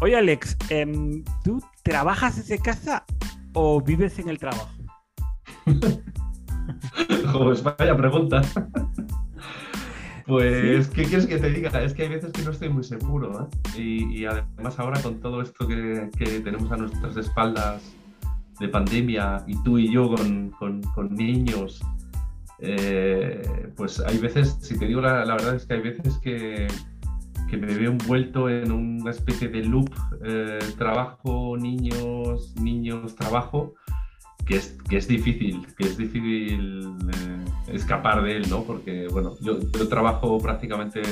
Oye, Alex, em, ¿tú trabajas desde casa o vives en el trabajo? pues vaya pregunta. Pues, ¿qué quieres que te diga? Es que hay veces que no estoy muy seguro. ¿eh? Y, además ahora con todo esto que, tenemos a nuestras espaldas de pandemia y tú y yo con, niños, eh, pues hay veces, si te digo la, verdad es que hay veces que, me veo envuelto en una especie de loop, eh, trabajo, niños, niños, trabajo, que es, que es difícil, que es difícil eh, escapar de él, ¿no? Porque, bueno, yo, trabajo prácticamente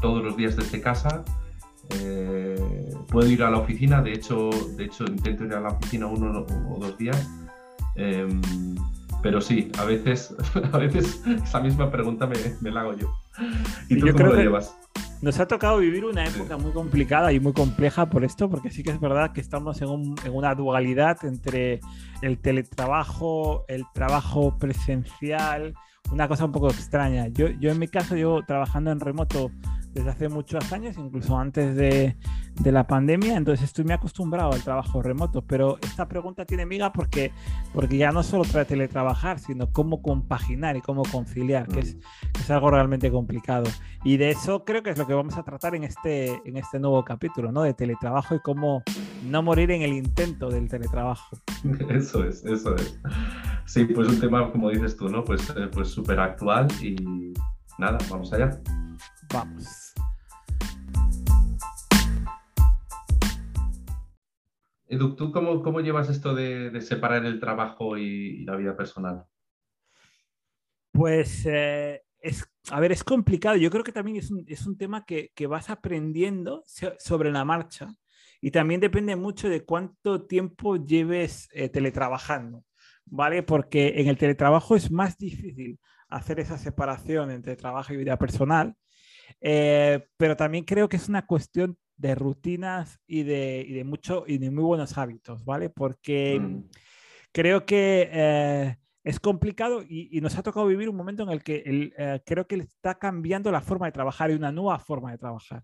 todos los días desde casa. Eh, puedo ir a la oficina, de hecho, de hecho intento ir a la oficina uno o dos días. Em, pero sí, a veces, a veces esa misma pregunta me, me la hago yo. ¿Y tú cómo lo llevas? Nos ha tocado vivir una época muy complicada y muy compleja por esto, porque sí que es verdad que estamos en, una dualidad entre el teletrabajo, el trabajo presencial, una cosa un poco extraña. Yo, yo en mi caso, yo trabajando en remoto desde hace muchos años, incluso antes de, de, la pandemia, entonces estoy muy acostumbrado al trabajo remoto, pero esta pregunta tiene miga porque, porque ya no solo para teletrabajar, sino cómo compaginar y cómo conciliar, que es, mm. es, algo realmente complicado. Y de eso creo que es lo que vamos a tratar en este, en este nuevo capítulo, ¿no? De teletrabajo y cómo no morir en el intento del teletrabajo. Eso es, eso es. Sí, pues un tema, como dices tú, ¿no? Pues eh, pues súper actual y nada, vamos allá. Vamos. Edu, ¿tú cómo, cómo llevas esto de, separar el trabajo y, la vida personal? Pues, eh, es, a ver, es complicado. Yo creo que también es un, tema que, vas aprendiendo sobre la marcha y también depende mucho de cuánto tiempo lleves eh, teletrabajando, ¿vale? Porque en el teletrabajo es más difícil hacer esa separación entre trabajo y vida personal, eh, pero también creo que es una cuestión de rutinas y de, y de, mucho, y de muy buenos hábitos, ¿vale? Porque mm. creo que eh, es complicado y, nos ha tocado vivir un momento en el que el, eh, creo que está cambiando la forma de trabajar y una nueva forma de trabajar,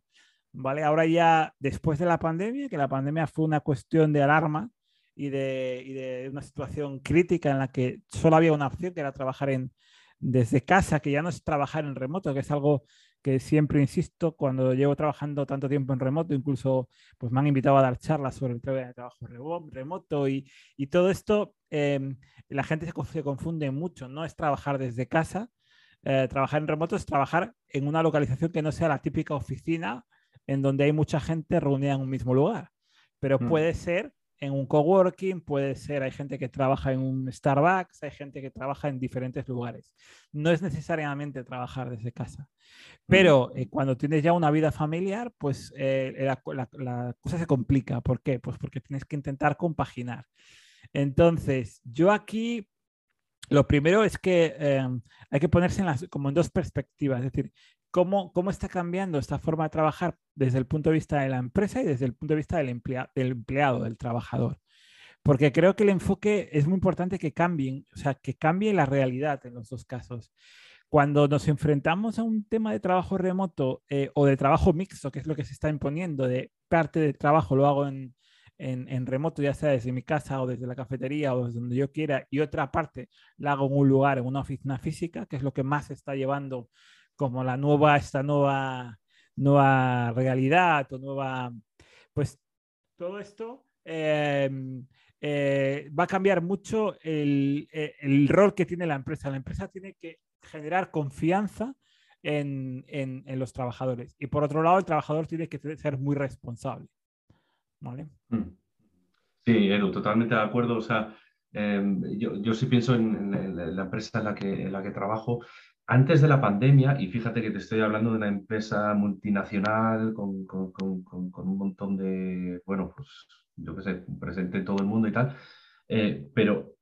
¿vale? Ahora ya después de la pandemia, que la pandemia fue una cuestión de alarma y de, y de una situación crítica en la que solo había una opción, que era trabajar en, desde casa, que ya no es trabajar en remoto, que es algo que siempre insisto, cuando llevo trabajando tanto tiempo en remoto, incluso pues me han invitado a dar charlas sobre el trabajo remoto y, y todo esto, em, la gente se, confunde mucho, no es trabajar desde casa, eh, trabajar en remoto es trabajar en una localización que no sea la típica oficina en donde hay mucha gente reunida en un mismo lugar, pero mm. puede ser en un coworking, puede ser, hay gente que trabaja en un Starbucks, hay gente que trabaja en diferentes lugares. No es necesariamente trabajar desde casa. Pero eh, cuando tienes ya una vida familiar, pues eh, la, cosa se complica. ¿Por qué? Pues porque tienes que intentar compaginar. Entonces, yo aquí lo primero es que eh, hay que ponerse en las, como en dos perspectivas. Es decir, cómo, cómo está cambiando esta forma de trabajar desde el punto de vista de la empresa y desde el punto de vista del, empleado, del trabajador. Porque creo que el enfoque es muy importante que cambien, o sea, que cambie la realidad en los dos casos. Cuando nos enfrentamos a un tema de trabajo remoto eh, o de trabajo mixto, que es lo que se está imponiendo, de parte del trabajo lo hago en, en, en, remoto, ya sea desde mi casa o desde la cafetería o desde donde yo quiera, y otra parte la hago en un lugar, en una oficina física, que es lo que más se está llevando como la nueva, esta nueva, nueva realidad o nueva, pues todo esto em, eh, va a cambiar mucho el, eh, el, rol que tiene la empresa. La empresa tiene que generar confianza en, en, los trabajadores. Y por otro lado, el trabajador tiene que ser muy responsable. ¿Vale? Mm. Sí, Edu, totalmente de acuerdo. O sea, em, yo, yo, sí pienso en, en, la empresa en la que, en la que trabajo antes de la pandemia, y fíjate que te estoy hablando de una empresa multinacional con, un montón de, bueno, pues yo qué sé, presente en todo el mundo y tal, eh, pero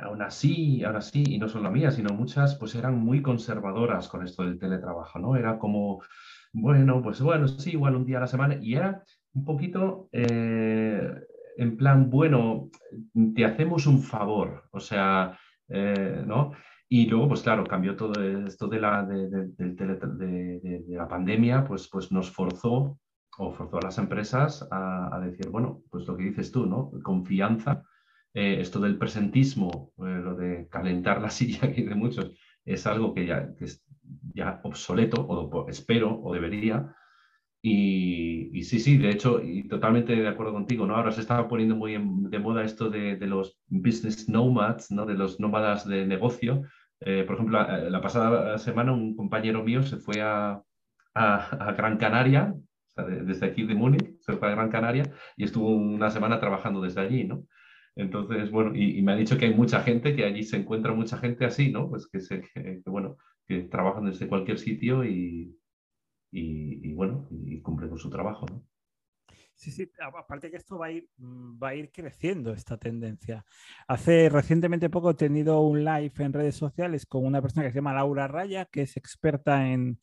aún así, aún así, y no solo la mía, sino muchas, pues eran muy conservadoras con esto del teletrabajo, ¿no? Era como, bueno, pues bueno, sí, igual un día a la semana, y era un poquito eh, en plan, bueno, te hacemos un favor, o sea, eh, ¿no? Y luego, pues claro, cambió todo esto de la, de, la pandemia, pues, pues nos forzó o forzó a las empresas a, decir, bueno, pues lo que dices tú, ¿no? Confianza, eh, esto del presentismo, eh, lo de calentar la silla que de muchos, es algo que ya es ya obsoleto, o espero, o debería. Y, sí, sí, de hecho, y totalmente de acuerdo contigo, ¿no? Ahora se está poniendo muy de moda esto de, de, los business nomads, ¿no? De los nómadas de negocio. Eh, por ejemplo, la, pasada semana un compañero mío se fue a, a, Gran Canaria, desde aquí de Múnich, se fue a Gran Canaria y estuvo una semana trabajando desde allí, ¿no? Entonces, bueno, y, me ha dicho que hay mucha gente, que allí se encuentra mucha gente así, ¿no? Pues que, bueno, que trabajan desde cualquier sitio y, y, bueno, y cumplen con su trabajo, ¿no? Sí, sí, aparte que esto va a, ir, mm, va a ir creciendo esta tendencia. Hace recientemente poco he tenido un live en redes sociales con una persona que se llama Laura Raya, que es experta en,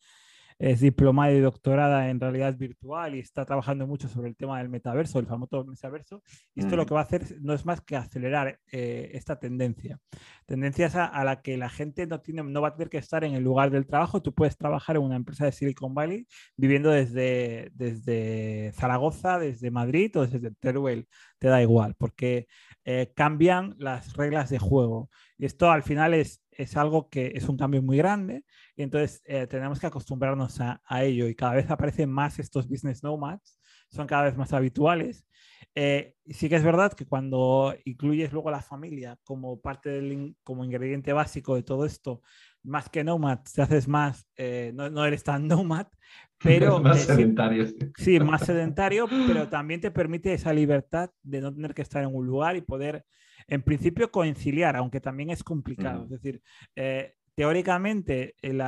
es diplomada y doctorada en realidad virtual y está trabajando mucho sobre el tema del metaverso, el famoso metaverso. Y esto lo que va a hacer no es más que acelerar eh, esta tendencia. Tendencias a, la que la gente no, tiene, no va a tener que estar en el lugar del trabajo. Tú puedes trabajar en una empresa de Silicon Valley viviendo desde, desde Zaragoza, desde Madrid o desde Teruel. Te da igual, porque eh, cambian las reglas de juego. Y esto al final es, es algo que es un cambio muy grande y entonces eh, tenemos que acostumbrarnos a, ello y cada vez aparecen más estos business nomads, son cada vez más habituales. Eh, sí que es verdad que cuando incluyes luego la familia como parte del como ingrediente básico de todo esto, más que nomad, te haces más, eh, no, no, eres tan nomad, pero... más sedentario. Sí, más sedentario, pero también te permite esa libertad de no tener que estar en un lugar y poder en principio conciliar, aunque también es complicado. Es decir, eh, teóricamente el,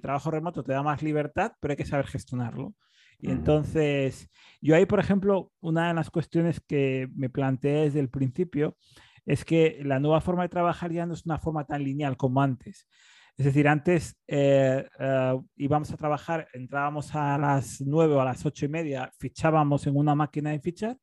trabajo remoto te da más libertad, pero hay que saber gestionarlo. Y entonces, yo ahí, por ejemplo, una de las cuestiones que me planteé desde el principio es que la nueva forma de trabajar ya no es una forma tan lineal como antes. Es decir, antes eh, eh, íbamos a trabajar, entrábamos a las 9 o a las 8 y media, fichábamos en una máquina de fichar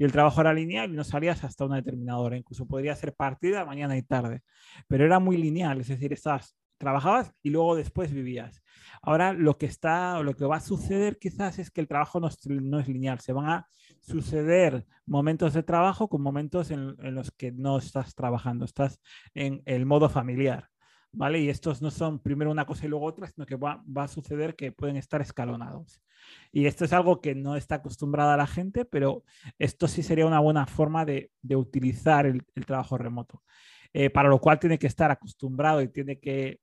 y el trabajo era lineal y no salías hasta una determinada hora. Incluso podría ser partida mañana y tarde, pero era muy lineal, es decir, estabas, trabajabas y luego después vivías. Ahora lo que está o lo que va a suceder quizás es que el trabajo no es, no es lineal, se van a suceder momentos de trabajo con momentos en, en los que no estás trabajando, estás en el modo familiar. ¿Vale? Y estos no son primero una cosa y luego otra, sino que va, a suceder que pueden estar escalonados. Y esto es algo que no está acostumbrada la gente, pero esto sí sería una buena forma de, utilizar el, trabajo remoto. Eh, para lo cual tiene que estar acostumbrado y tiene que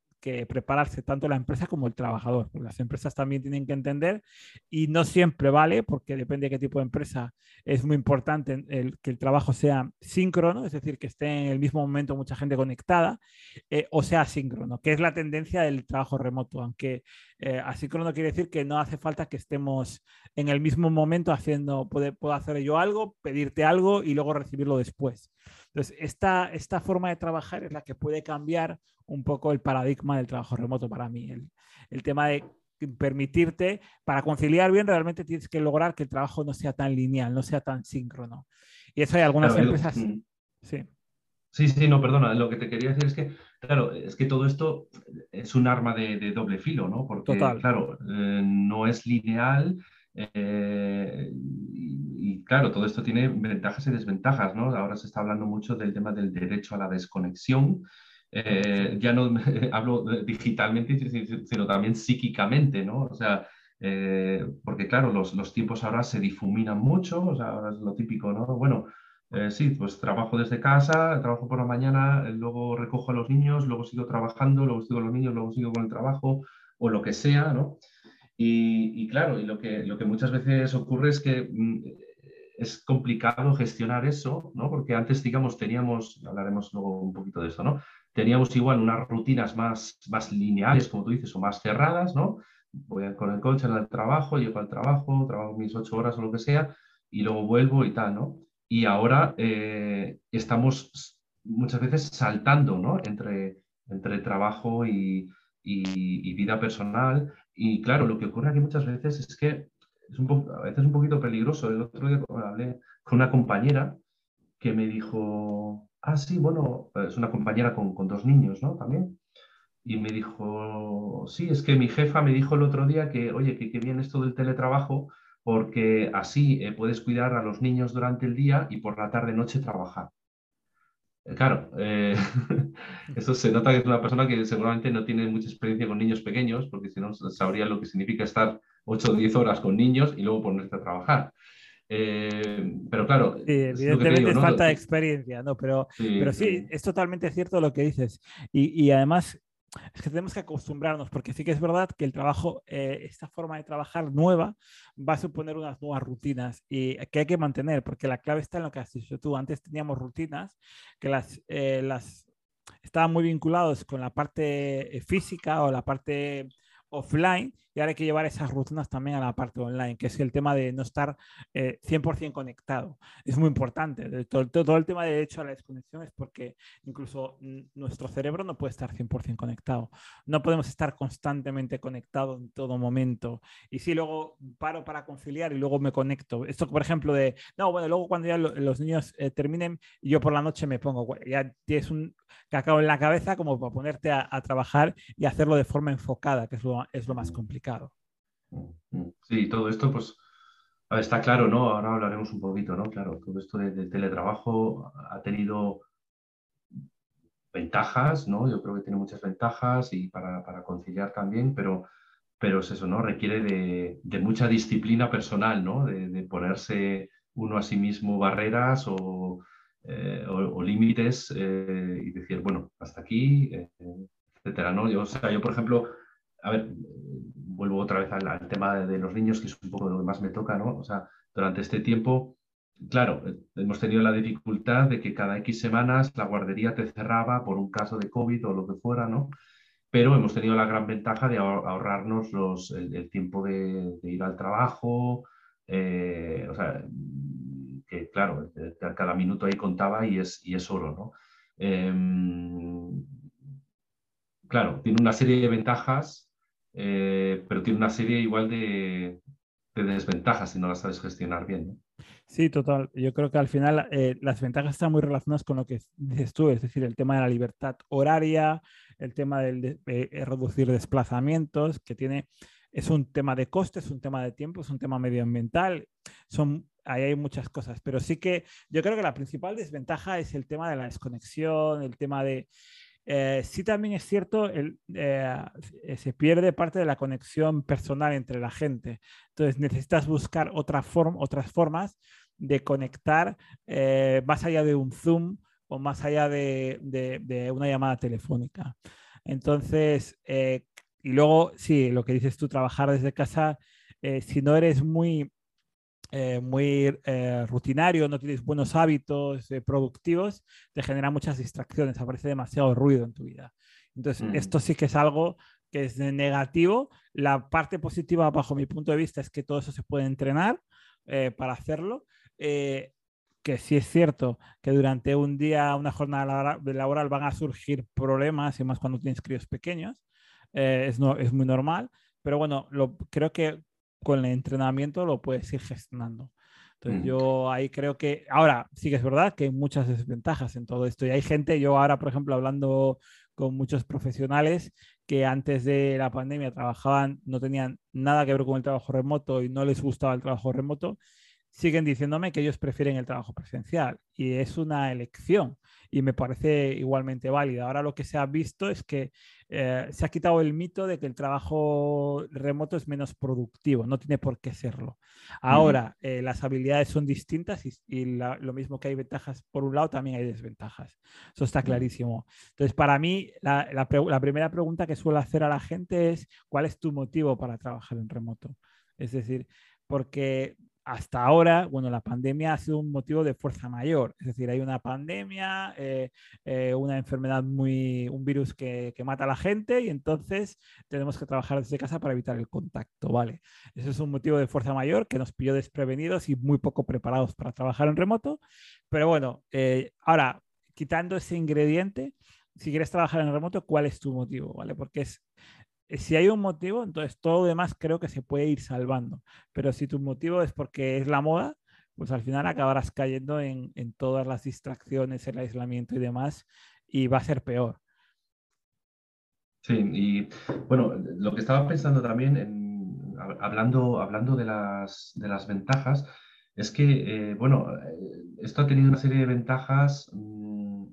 prepararse tanto la empresa como el trabajador, las empresas también tienen que entender y no siempre vale, porque depende de qué tipo de empresa, es muy importante que el trabajo sea síncrono, es decir, que esté en el mismo momento mucha gente conectada, eh, o sea síncrono, que es la tendencia del trabajo remoto, aunque eh, asíncrono quiere decir que no hace falta que estemos en el mismo momento haciendo, puedo hacer yo algo, pedirte algo y luego recibirlo después. Entonces, esta, esta forma de trabajar es la que puede cambiar un poco el paradigma del trabajo remoto para mí. El, el tema de permitirte, para conciliar bien, realmente tienes que lograr que el trabajo no sea tan lineal, no sea tan síncrono. Y eso hay algunas empresas. Mm. Sí. Sí, sí, no, perdona. Lo que te quería decir es que, claro, es que todo esto es un arma de, doble filo, ¿no? Porque, claro, eh, no es lineal eh, y, claro, todo esto tiene ventajas y desventajas, ¿no? Ahora se está hablando mucho del tema del derecho a la desconexión. Eh, ya no hablo digitalmente, sino también psíquicamente, ¿no? O sea, eh, porque claro, los, los, tiempos ahora se difuminan mucho, o sea, ahora es lo típico, ¿no? Bueno, sí, pues trabajo desde casa, trabajo por la mañana, luego recojo a los niños, luego sigo trabajando, luego sigo con los niños, luego sigo con el trabajo o lo que sea, ¿no? Y, claro, y lo que, lo que muchas veces ocurre es que mm, es complicado gestionar eso, ¿no? Porque antes, digamos, teníamos, hablaremos luego un poquito de eso, ¿no? Teníamos igual unas rutinas más, más lineales, como tú dices, o más cerradas, ¿no? Voy con el coche al trabajo, llego al trabajo, trabajo mis ocho horas o lo que sea, y luego vuelvo y tal, ¿no? Y ahora eh, estamos muchas veces saltando, ¿no? Entre, entre trabajo y, y, vida personal. Y claro, lo que ocurre aquí muchas veces es que es un a veces un poquito peligroso. El otro día hablé con una compañera que me dijo, ah, sí, bueno, es una compañera con, con dos niños, ¿no? También. Y me dijo, sí, es que mi jefa me dijo el otro día que, oye, que, que bien esto del teletrabajo, porque así eh, puedes cuidar a los niños durante el día y por la tarde-noche trabajar. Eh, claro, eh, eso se nota que es una persona que seguramente no tiene mucha experiencia con niños pequeños, porque si no sabría lo que significa estar 8 o 10 horas con niños y luego ponerte a trabajar. pero claro, evidentemente es, falta de experiencia, ¿no? Pero sí, pero sí, es totalmente cierto lo que dices. Y, y, además, es que tenemos que acostumbrarnos, porque sí que es verdad que el trabajo, eh, esta forma de trabajar nueva, va a suponer unas nuevas rutinas y que hay que mantener, porque la clave está en lo que has dicho tú. Antes teníamos rutinas que las, eh, las estaban muy vinculados con la parte eh, física o la parte offline y ahora hay que llevar esas rutinas también a la parte online, que es el tema de no estar 100% eh, conectado. Es muy importante. Todo, todo, el tema de hecho a la desconexión es porque incluso nuestro cerebro no puede estar 100% conectado. No podemos estar constantemente conectados en todo momento. Y si luego paro para conciliar y luego me conecto. Esto, por ejemplo, de, no, bueno, luego cuando ya los niños eh, terminen, yo por la noche me pongo, ya tienes un cacao en la cabeza como para ponerte a, a trabajar y hacerlo de forma enfocada, que es lo, es lo más complicado. Sí, todo esto, pues, está claro, ¿no? Ahora hablaremos un poquito, ¿no? Claro, todo esto del teletrabajo ha tenido ventajas, ¿no? Yo creo que tiene muchas ventajas y para, conciliar también, pero, pero es eso, ¿no? Requiere de, mucha disciplina personal, ¿no? De, ponerse uno a sí mismo barreras o, eh, límites eh, y decir, bueno, hasta aquí, eh, etcétera, ¿no? Yo, o sea, yo, por ejemplo, a ver, vuelvo otra vez al, tema de, los niños, que es un poco lo que más me toca, ¿no? O sea, durante este tiempo, claro, hemos tenido la dificultad de que cada X semanas la guardería te cerraba por un caso de COVID o lo que fuera, ¿no? Pero hemos tenido la gran ventaja de ahorrarnos los, el, tiempo de, ir al trabajo, eh, o sea, que claro, cada minuto ahí contaba y es, y es oro, ¿no? Em, claro, tiene una serie de ventajas eh, pero tiene una serie igual de, desventajas si no las sabes gestionar bien. Sí, total. Yo creo que al final eh, las ventajas están muy relacionadas con lo que dices tú, es decir, el tema de la libertad horaria, el tema de, eh, reducir desplazamientos, que tiene, es un tema de costes, es un tema de tiempo, es un tema medioambiental, son, ahí hay muchas cosas, pero sí que yo creo que la principal desventaja es el tema de la desconexión, el tema de, eh, sí también es cierto, el, eh, se pierde parte de la conexión personal entre la gente. Entonces necesitas buscar otra forma, otras formas de conectar eh, más allá de un Zoom o más allá de, de, una llamada telefónica. Entonces, y luego, sí, lo que dices tú, trabajar desde casa, si no eres muy eh, muy eh, rutinario, no tienes buenos hábitos eh, productivos, te genera muchas distracciones, aparece demasiado ruido en tu vida. Entonces, mm. esto sí que es algo que es negativo. La parte positiva, bajo mi punto de vista, es que todo eso se puede entrenar para hacerlo. que sí es cierto que durante un día, una jornada laboral van a surgir problemas, y más cuando tienes críos pequeños. es, no, es muy normal. Pero bueno, lo, creo que con el entrenamiento lo puedes ir gestionando. Entonces mm. yo ahí creo que, ahora sí que es verdad que hay muchas desventajas en todo esto y hay gente, yo ahora por ejemplo hablando con muchos profesionales que antes de la pandemia trabajaban, no tenían nada que ver con el trabajo remoto y no les gustaba el trabajo remoto, siguen diciéndome que ellos prefieren el trabajo presencial y es una elección y me parece igualmente válida. Ahora lo que se ha visto es que eh, se ha quitado el mito de que el trabajo remoto es menos productivo, no tiene por qué serlo. Ahora, eh, las habilidades son distintas y, lo mismo que hay ventajas por un lado, también hay desventajas. Eso está clarísimo. Entonces, para mí, la, la primera pregunta que suelo hacer a la gente es, ¿cuál es tu motivo para trabajar en remoto? Es decir, porque hasta ahora, bueno, la pandemia ha sido un motivo de fuerza mayor, es decir, hay una pandemia, eh, eh, una enfermedad muy, un virus que, mata a la gente y entonces tenemos que trabajar desde casa para evitar el contacto, ¿vale? Ese es un motivo de fuerza mayor que nos pilló desprevenidos y muy poco preparados para trabajar en remoto, pero bueno, eh, ahora, quitando ese ingrediente, si quieres trabajar en remoto, ¿cuál es tu motivo? ¿Vale? Porque es, si hay un motivo, entonces todo lo demás creo que se puede ir salvando. Pero si tu motivo es porque es la moda, pues al final acabarás cayendo en, todas las distracciones, el aislamiento y demás, y va a ser peor. Sí, y bueno, lo que estaba pensando también, en, hablando, hablando de, las, de las ventajas, es que, bueno, esto ha tenido una serie de ventajas mm,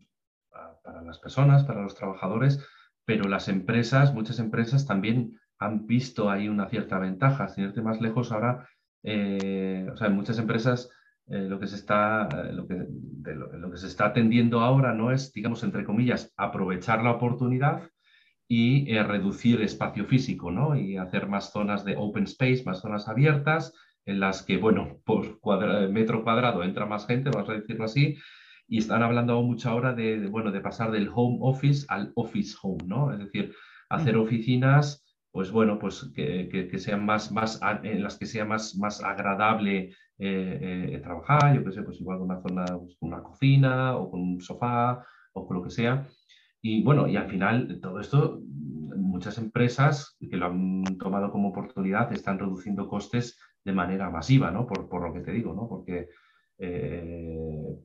para las personas, para los trabajadores, pero las empresas, muchas empresas también han visto ahí una cierta ventaja. Sin irte más lejos, ahora, eh, o sea, en muchas empresas eh, lo, que se está, eh, lo, que, lo, que se está atendiendo ahora no es, digamos, entre comillas, aprovechar la oportunidad y reducir espacio físico, ¿no? Y hacer más zonas de open space, más zonas abiertas, en las que, bueno, por metro cuadrado entra más gente, vamos a decirlo así, y están hablando mucho ahora de, bueno, de pasar del home office al office home, ¿no? Es decir, hacer oficinas pues bueno, pues que, sean más, más, en las que sea más, más agradable eh, eh, trabajar, yo qué sé, pues igual con una zona, pues, con una cocina o con un sofá o con lo que sea. Y bueno, y al final todo esto, muchas empresas que lo han tomado como oportunidad están reduciendo costes de manera masiva, ¿no? Por, por lo que te digo, ¿no? Porque, eh,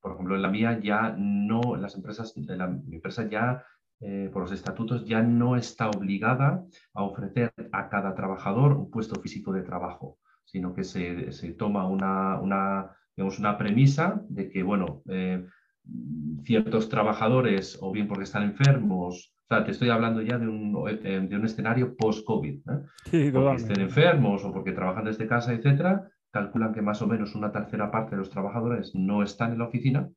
por ejemplo, en la mía ya no, las empresas, la, mi empresa ya eh, por los estatutos ya no está obligada a ofrecer a cada trabajador un puesto físico de trabajo, sino que se, se toma una, una, digamos, una premisa de que, bueno, eh, ciertos trabajadores, o bien porque están enfermos, o sea, te estoy hablando ya de un, eh, de un escenario post-COVID, sí, porque estén enfermos o porque trabajan desde casa, etcétera, calculan que más o menos una tercera parte de los trabajadores no están en la oficina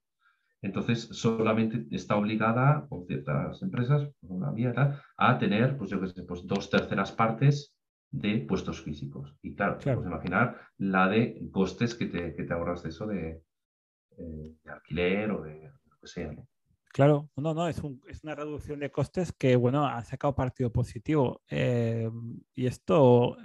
entonces, solamente está obligada, por ciertas empresas, como la mía, a tener, pues yo qué sé, pues dos terceras partes de puestos físicos. Y claro, claro. imaginar la de costes que te, que te ahorras de eso de, eh, alquiler o de lo que sea. Claro, no, no, es, es, una reducción de costes que, bueno, ha sacado partido positivo. Eh, y esto,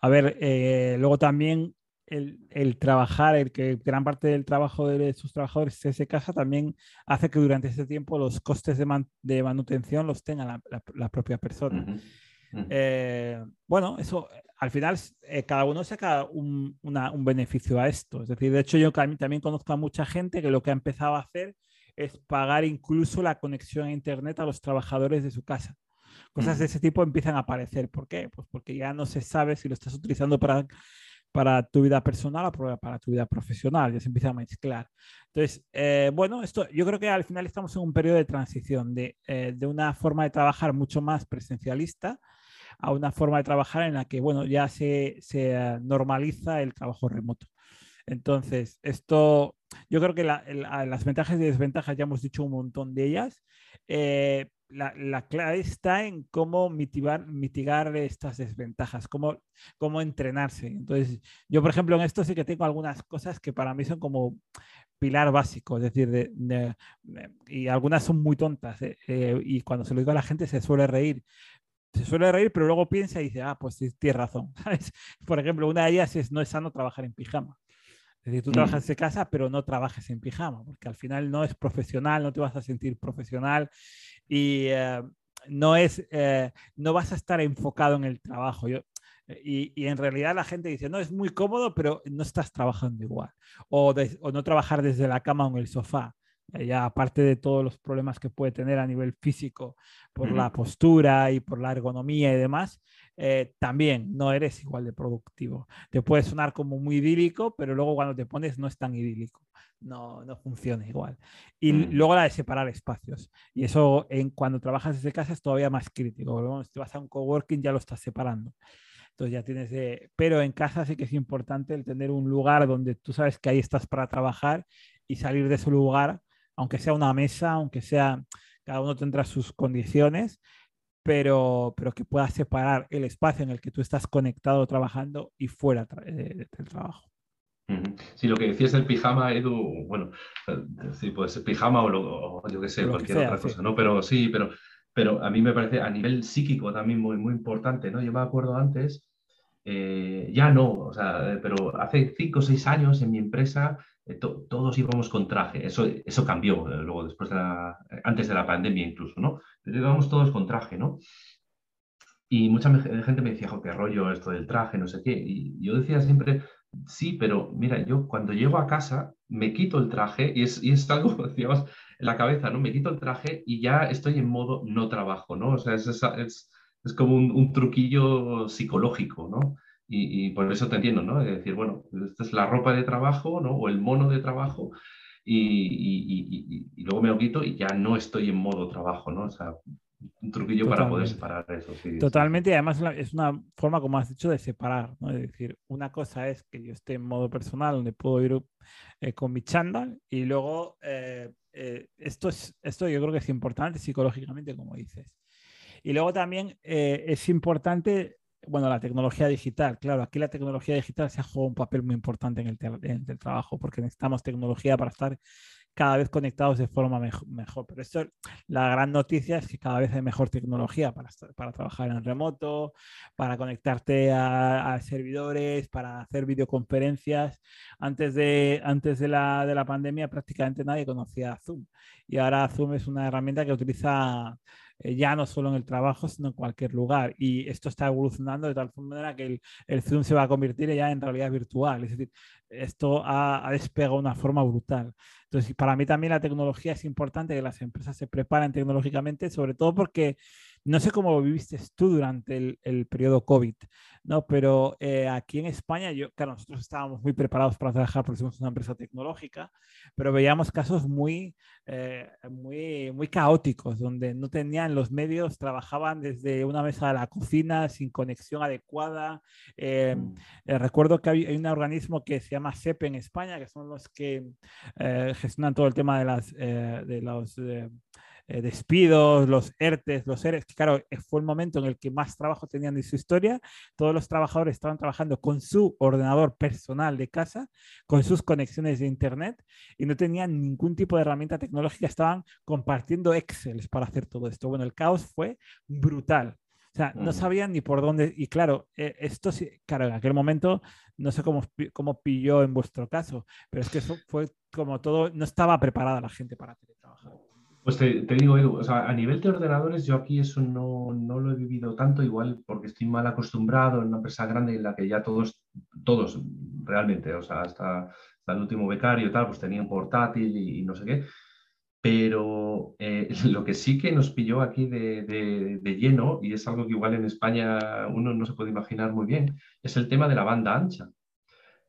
a ver, eh, luego también el, trabajar, el que gran parte del trabajo de sus trabajadores se casa también hace que durante ese tiempo los costes de, manutención los tenga la, propia persona. Eh, bueno, eso al final eh, cada uno saca un, un, beneficio a esto. Es decir, de hecho yo también conozco a mucha gente que lo que ha empezado a hacer es pagar incluso la conexión a Internet a los trabajadores de su casa. Cosas de ese tipo empiezan a aparecer. ¿Por qué? Pues porque ya no se sabe si lo estás utilizando para para tu vida personal o para tu vida profesional, ya se empieza a mezclar. Entonces, eh, bueno, esto yo creo que al final estamos en un periodo de transición de, eh, de, una forma de trabajar mucho más presencialista a una forma de trabajar en la que, bueno, ya se, se eh, normaliza el trabajo remoto. Entonces, esto, yo creo que las ventajas y desventajas ya hemos dicho un montón de ellas, la, clave está en cómo mitigar, mitigar estas desventajas, cómo, cómo entrenarse. Entonces, yo, por ejemplo, en esto sí que tengo algunas cosas que para mí son como pilar básico, es decir, de, y algunas son muy tontas, eh, eh, y cuando se lo digo a la gente se suele reír. Se suele reír, pero luego piensa y dice, ah, pues tienes razón. Por ejemplo, una de ellas es no es sano trabajar en pijama. Es decir, tú trabajas mm. de casa, pero no trabajes en pijama, porque al final no es profesional, no te vas a sentir profesional y eh, no, es, eh, no vas a estar enfocado en el trabajo. Yo, y, y, en realidad la gente dice, no, es muy cómodo, pero no estás trabajando igual. O, o no trabajar desde la cama o en el sofá. Eh, ya aparte de todos los problemas que puede tener a nivel físico por la postura y por la ergonomía y demás, también no eres igual de productivo. Te puede sonar como muy idílico, pero luego cuando te pones no es tan idílico no, no funciona igual. Y mm. luego la de separar espacios. Y eso en, cuando trabajas desde casa es todavía más crítico. si vas a un coworking ya lo estás separando. Entonces ya tienes de... Pero en casa sí que es importante el tener un lugar donde tú sabes que ahí estás para trabajar y salir de ese lugar, aunque sea una mesa, aunque sea... Cada uno tendrá sus condiciones, pero, pero que puedas separar el espacio en el que tú estás conectado trabajando y fuera del trabajo. Sí, lo que decías del pijama, Edu, bueno, eh, sí, puede ser pijama o, yo qué sé, cualquier otra cosa, ¿no? Pero sí, pero, pero a mí me parece a nivel psíquico también muy, muy importante, ¿no? Yo me acuerdo antes, eh, ya no, o sea, eh, pero hace cinco o seis años en mi empresa todos íbamos con traje, eso, eso cambió luego después de la, antes de la pandemia incluso, ¿no? Pero íbamos todos con traje, ¿no? Y mucha gente me decía, jo, qué rollo esto del traje, no sé qué. Y yo decía siempre, Sí, pero mira, yo cuando llego a casa me quito el traje y es, y es algo, digamos, en la cabeza, ¿no? Me quito el traje y ya estoy en modo no trabajo, ¿no? O sea, es, es, es como un, truquillo psicológico, ¿no? Y, por eso te entiendo, ¿no? Es decir, bueno, esta es la ropa de trabajo, ¿no? O el mono de trabajo y, y, luego me lo quito y ya no estoy en modo trabajo, ¿no? O sea, un truquillo para poder separar eso. Totalmente, y además es una forma, como has dicho, de separar, ¿no? Es decir, una cosa es que yo esté en modo personal, donde puedo ir eh, con mi chándal, y luego eh, eh, esto, es, esto yo creo que es importante psicológicamente, como dices. Y luego también es importante bueno, la tecnología digital, claro, aquí la tecnología digital se ha jugado un papel muy importante en el, en el, trabajo porque necesitamos tecnología para estar cada vez conectados de forma mejor. Pero esto, la gran noticia es que cada vez hay mejor tecnología para, para trabajar en remoto, para conectarte a, servidores, para hacer videoconferencias. Antes, de, antes de, la, de la pandemia prácticamente nadie conocía Zoom y ahora Zoom es una herramienta que utiliza eh, ya no solo en el trabajo, sino en cualquier lugar. Y esto está evolucionando de tal manera que el, el Zoom se va a convertir ya en realidad virtual. Es decir, esto ha, ha, despegado de una forma brutal. Entonces, para mí también la tecnología es importante que las empresas se preparen tecnológicamente, sobre todo porque no sé cómo lo viviste tú durante el, el periodo COVID, ¿no? Pero eh, aquí en España, yo, claro, nosotros estábamos muy preparados para trabajar porque somos una empresa tecnológica, pero veíamos casos muy, eh, muy, muy caóticos, donde no tenían los medios, trabajaban desde una mesa de la cocina sin conexión adecuada. Eh, mm. recuerdo que hay, hay, un organismo que se llama CEP en España, que son los que gestionan todo el tema de, las, de los eh, despidos, los ERTES, los ERES, que claro, eh, fue el momento en el que más trabajo tenían en su historia. Todos los trabajadores estaban trabajando con su ordenador personal de casa, con sus conexiones de Internet y no tenían ningún tipo de herramienta tecnológica, estaban compartiendo Excel para hacer todo esto. Bueno, el caos fue brutal. O sea, no sabían ni por dónde. Y claro, eh, esto sí, claro, en aquel momento, no sé cómo, cómo pilló en vuestro caso, pero es que eso fue como todo, no estaba preparada la gente para teletrabajar. Pues te, digo, o sea, a nivel de ordenadores yo aquí eso no, no, lo he vivido tanto, igual porque estoy mal acostumbrado en una empresa grande en la que ya todos, todos realmente, o sea, hasta, el último becario y tal, pues tenían portátil y, no sé qué. Pero eh, lo que sí que nos pilló aquí de, de, de, lleno, y es algo que igual en España uno no se puede imaginar muy bien, es el tema de la banda ancha.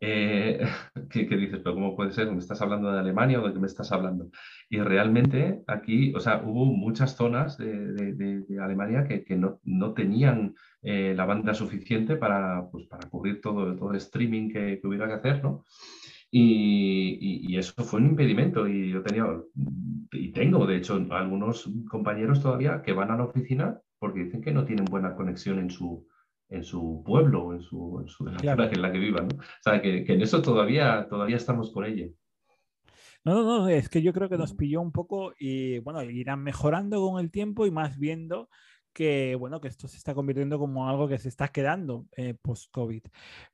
Eh, ¿qué, dices? ¿Pero cómo puede ser? ¿Me estás hablando de Alemania o de qué me estás hablando? Y realmente aquí, o sea, hubo muchas zonas de, Alemania que, no, no, tenían eh, la banda suficiente para, pues, para cubrir todo, todo el streaming que, hubiera que hacer, ¿no? Y, y, eso fue un impedimento y yo tenía, y tengo de hecho algunos compañeros todavía que van a la oficina porque dicen que no tienen buena conexión en su, en su pueblo en, su, en, su, en la que vivan. ¿no? O sea, que, que, en eso todavía, todavía estamos con ella. No, no, no, es que yo creo que nos pilló un poco y bueno, irán mejorando con el tiempo y más viendo que, bueno, que esto se está convirtiendo como algo que se está quedando eh, post-COVID.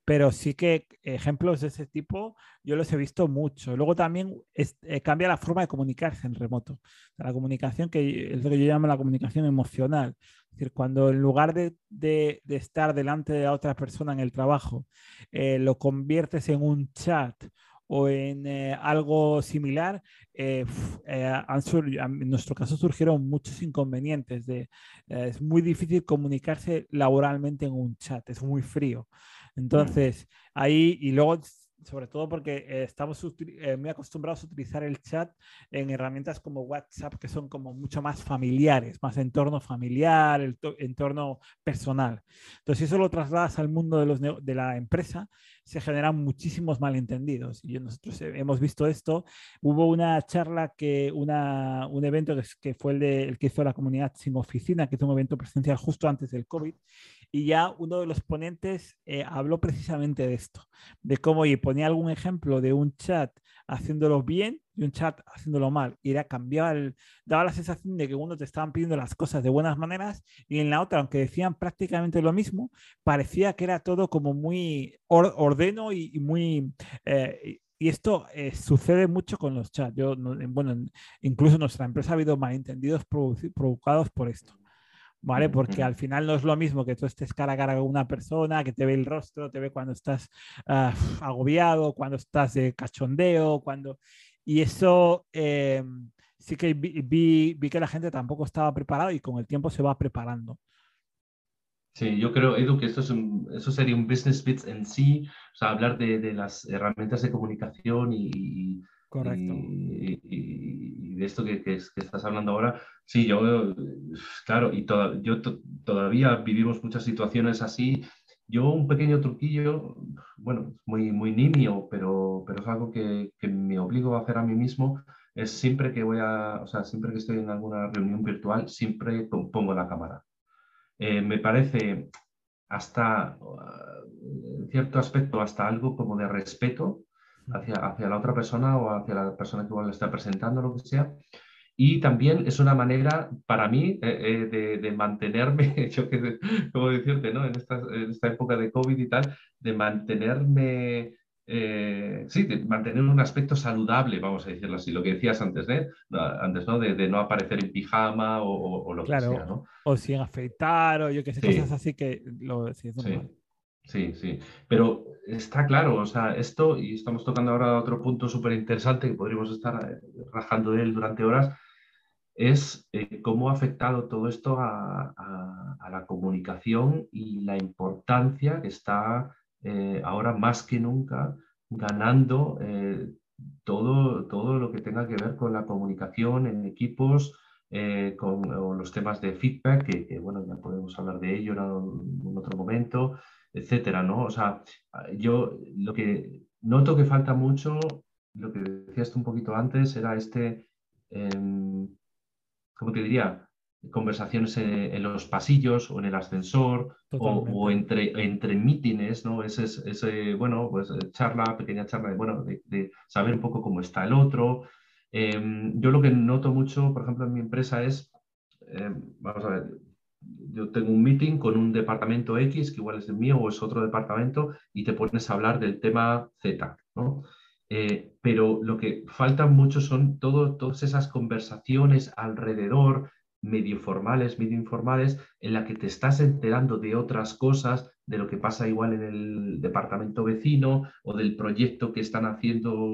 Pero sí que ejemplos de ese tipo yo los he visto mucho. Luego también eh, cambia la forma de comunicarse en remoto. La comunicación, que es lo que yo llamo la comunicación emocional. Es decir, cuando en lugar de, de, estar delante de otra persona en el trabajo, eh, lo conviertes en un chat o en eh, algo similar, eh, en nuestro caso surgieron muchos inconvenientes. De, es muy difícil comunicarse laboralmente en un chat, es muy frío. Mm. Entonces, ahí, y luego sobre todo porque eh, estamos eh, muy acostumbrados a utilizar el chat en herramientas como WhatsApp, que son como mucho más familiares, más entorno familiar, el entorno personal. Entonces, si eso lo trasladas al mundo de, los de la empresa, se generan muchísimos malentendidos. Y nosotros hemos visto esto. Hubo una charla, que, una, un evento que, fue el, de, el que hizo la comunidad sin oficina, que es un evento presencial justo antes del COVID, y ya uno de los ponentes eh, habló precisamente de esto, de cómo y ponía algún ejemplo de un chat haciéndolo bien y un chat haciéndolo mal. Y era cambiar, daba la sensación de que uno te estaban pidiendo las cosas de buenas maneras y en la otra, aunque decían prácticamente lo mismo, parecía que era todo como muy ordeno y, muy... Eh, y esto eh, sucede mucho con los chats. Yo, bueno, incluso en nuestra empresa ha habido malentendidos provocados por esto. ¿Vale? Porque al final no es lo mismo que tú estés cara a cara con una persona, que te ve el rostro, te ve cuando estás ah, agobiado, cuando estás de cachondeo, cuando... Y eso eh, sí que vi, vi, que la gente tampoco estaba preparada y con el tiempo se va preparando. Sí, yo creo, Edu, que esto es eso sería un business bits en sí, o sea, hablar de, de las herramientas de comunicación y, Correcto. Y, de esto que, que, estás hablando ahora, sí, yo, claro, y yo todavía vivimos muchas situaciones así. Yo un pequeño truquillo, bueno, muy, muy nimio, pero, pero es algo que, que me obligo a hacer a mí mismo, es siempre que voy a, o sea, siempre que estoy en alguna reunión virtual, siempre pongo la cámara. Eh, me parece hasta, en cierto aspecto, hasta algo como de respeto hacia, hacia la otra persona o hacia la persona que igual le está presentando, lo que sea. Y también es una manera para mí eh, eh, de, mantenerme, yo que, como decirte, ¿no? En esta, en esta época de COVID y tal, de mantenerme eh, sí, de mantener un aspecto saludable, vamos a decirlo así, lo que decías antes, ¿eh? antes ¿no? De, no aparecer en pijama o, lo que sea, ¿no? O sin afeitar o yo qué sé, cosas así que lo sí, sí, sí, pero está claro, o sea, esto, y estamos tocando ahora otro punto súper interesante que podríamos estar eh, rajando de él durante horas, es eh, cómo ha afectado todo esto a, la comunicación y la importancia que está eh, ahora más que nunca ganando todo, todo lo que tenga que ver con la comunicación en equipos, con los temas de feedback, que, bueno, ya podemos hablar de ello en, otro momento, etcétera, ¿no? O sea, yo lo que noto que falta mucho, lo que decías tú un poquito antes, era este, em, ¿cómo te diría? conversaciones en, los pasillos o en el ascensor o, entre, entre mítines, ¿no? Ese, ese, bueno, pues eh, charla, pequeña charla de, bueno, de, saber un poco cómo está el otro. Em, yo lo que noto mucho, por ejemplo, en mi empresa es, em, vamos a ver, yo tengo un meeting con un departamento X, que igual es el mío o es otro departamento, y te pones a hablar del tema Z, ¿no? Eh, pero lo que faltan mucho son todo, todas esas conversaciones alrededor, medio formales, medio informales, en la que te estás enterando de otras cosas, de lo que pasa igual en el departamento vecino o del proyecto que están haciendo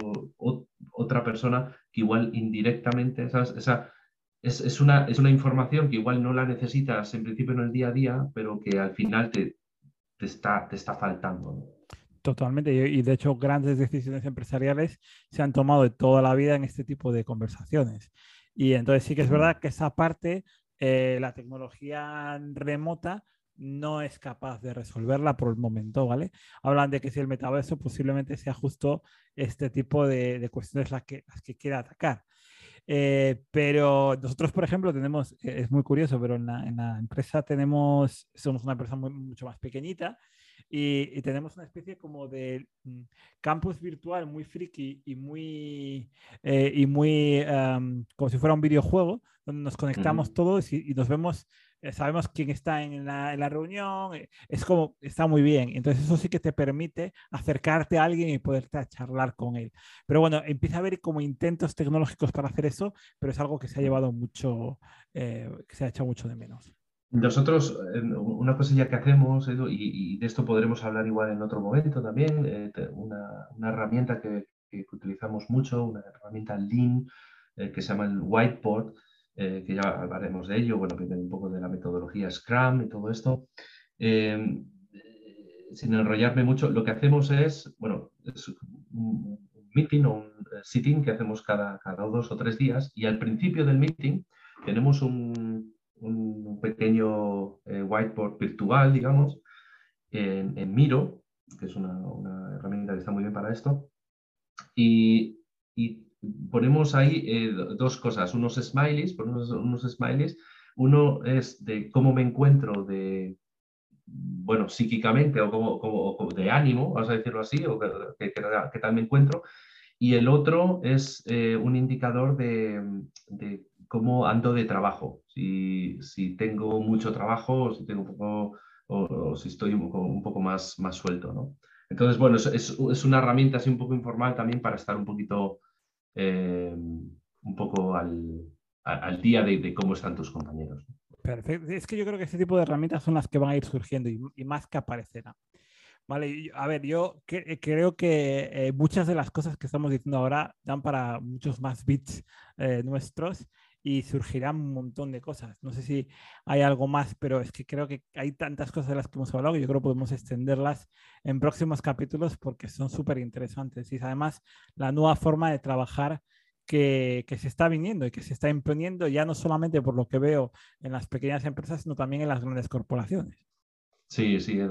otra persona que igual indirectamente, Esa, es, una, es una información que igual no la necesitas en principio en el día a día, pero que al final te, te, está, te está faltando. Totalmente, y de hecho grandes decisiones empresariales se han tomado de toda la vida en este tipo de conversaciones. Y entonces sí que es verdad que esa parte, eh, la tecnología remota no es capaz de resolverla por el momento, ¿vale? Hablan de que si el metaverso posiblemente sea justo este tipo de, cuestiones las que, las que quiera atacar. Eh, pero nosotros, por ejemplo, tenemos, es muy curioso, pero en la, en la empresa tenemos, somos una empresa mucho más pequeñita y, tenemos una especie como de mm, campus virtual muy friki y muy, eh, y muy como si fuera un videojuego, donde nos conectamos todos y, nos vemos, eh, sabemos quién está en la, en la, reunión, eh, es como, está muy bien. Entonces eso sí que te permite acercarte a alguien y poderte a charlar con él. Pero bueno, empieza a haber como intentos tecnológicos para hacer eso, pero es algo que se ha llevado mucho, que se ha hecho mucho de menos. Nosotros, una cosilla que hacemos, y, de esto podremos hablar igual en otro momento también, eh, una, herramienta que, utilizamos mucho, una herramienta Lean, eh, que se llama el Whiteboard, eh, que ya hablaremos de ello, bueno, tiene un poco de la metodología Scrum y todo esto. Em, sin enrollarme mucho, lo que hacemos es, bueno, es un meeting o un sitting que hacemos cada, cada dos o tres días, y al principio del meeting tenemos un un pequeño eh, whiteboard virtual, digamos, en, Miro, que es una, herramienta que está muy bien para esto. Y, ponemos ahí eh, dos cosas, unos smileys, ponemos unos smileys. Uno es de cómo me encuentro de, bueno, psíquicamente o como, de ánimo, vamos a decirlo así, o qué tal me encuentro. Y el otro es eh, un indicador de, de cómo ando de trabajo, si, si, tengo mucho trabajo o si, tengo un poco, o, si estoy un poco, un poco, más, más suelto. ¿no? Entonces, bueno, es, es, una herramienta así un poco informal también para estar un poquito, eh, un poco al, al día de, cómo están tus compañeros. Perfecto. Es que yo creo que este tipo de herramientas son las que van a ir surgiendo y, más que aparecerán. Vale, a ver, yo eh, creo que eh, muchas de las cosas que estamos diciendo ahora dan para muchos más bits nuestros y surgirán un montón de cosas. No sé si hay algo más, pero es que creo que hay tantas cosas de las que hemos hablado que yo creo que podemos extenderlas en próximos capítulos porque son súper interesantes. Y además la nueva forma de trabajar que, que, se está viniendo y que se está imponiendo ya no solamente por lo que veo en las pequeñas empresas, sino también en las grandes corporaciones. Sí, sí, eh,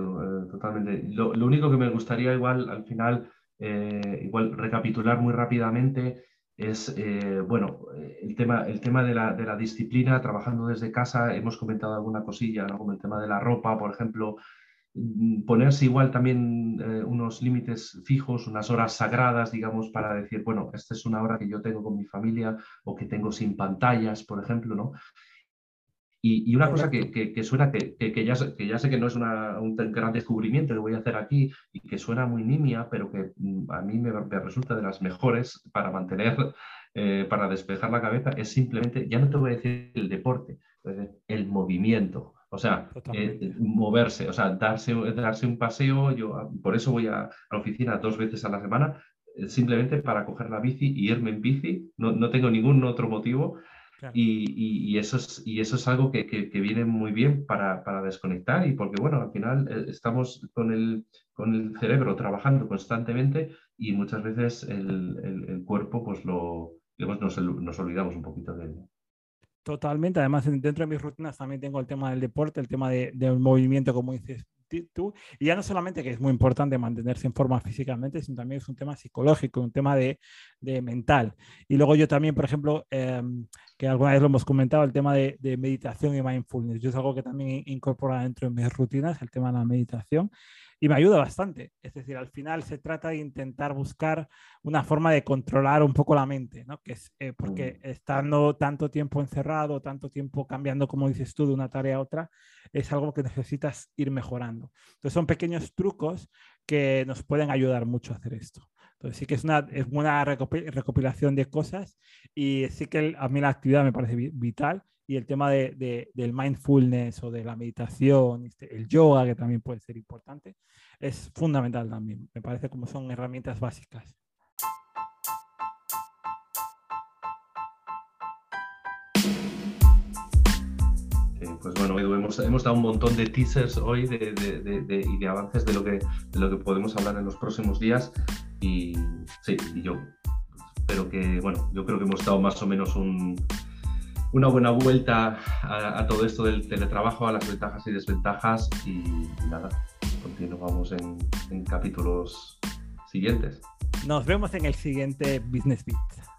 totalmente. Lo, único que me gustaría igual al final, eh, igual recapitular muy rápidamente es, eh, bueno, el tema, el tema de, la, de la disciplina, trabajando desde casa, hemos comentado alguna cosilla, ¿no? como el tema de la ropa, por ejemplo, mm, ponerse igual también eh, unos límites fijos, unas horas sagradas, digamos, para decir, bueno, esta es una hora que yo tengo con mi familia o que tengo sin pantallas, por ejemplo, ¿no? Y, y una cosa que, que, que suena, que, que, ya, que ya sé que no es una, un gran descubrimiento que voy a hacer aquí y que suena muy nimia, pero que mm, a mí me, me resulta de las mejores para mantener, eh, para despejar la cabeza, es simplemente, ya no te voy a decir el deporte, el movimiento. O sea, eh, moverse, o sea, darse, darse un paseo. Yo ah, por eso voy a, a la oficina dos veces a la semana, eh, simplemente para coger la bici y irme en bici. No, no tengo ningún otro motivo. Y, y, eso es, y eso es algo que, que, que viene muy bien para, para, desconectar y porque, bueno, al final eh, estamos con el, con el cerebro trabajando constantemente y muchas veces el, el, el cuerpo, pues lo, digamos, nos, nos, olvidamos un poquito de él. Totalmente, además dentro de mis rutinas también tengo el tema del deporte, el tema de, del movimiento, como dices y ya no solamente que es muy importante mantenerse en forma físicamente, sino también es un tema psicológico, un tema de, de mental. Y luego yo también, por ejemplo, eh, que alguna vez lo hemos comentado, el tema de, de, meditación y mindfulness. Yo es algo que también incorporo dentro de mis rutinas, el tema de la meditación y me ayuda bastante. Es decir, al final se trata de intentar buscar una forma de controlar un poco la mente, ¿no? Que es eh, porque mm. estando tanto tiempo encerrado, tanto tiempo cambiando, como dices tú, de una tarea a otra, es algo que necesitas ir mejorando. Entonces son pequeños trucos que nos pueden ayudar mucho a hacer esto. Entonces sí que es una, es una recopilación de cosas y sí que a mí la actividad me parece vital y el tema de, de, del mindfulness o de la meditación, este, el yoga, que también puede ser importante, es fundamental también. Me parece como son herramientas básicas. pues bueno, hemos, hemos, dado un montón de teasers hoy de, de, y de avances de lo, que, lo que podemos hablar en los próximos días. Y sí, y yo espero que, bueno, yo creo que hemos dado más o menos un, una buena vuelta a, todo esto del teletrabajo, a las ventajas y desventajas y, nada, continuamos en, en capítulos siguientes. Nos vemos en el siguiente Business Beat.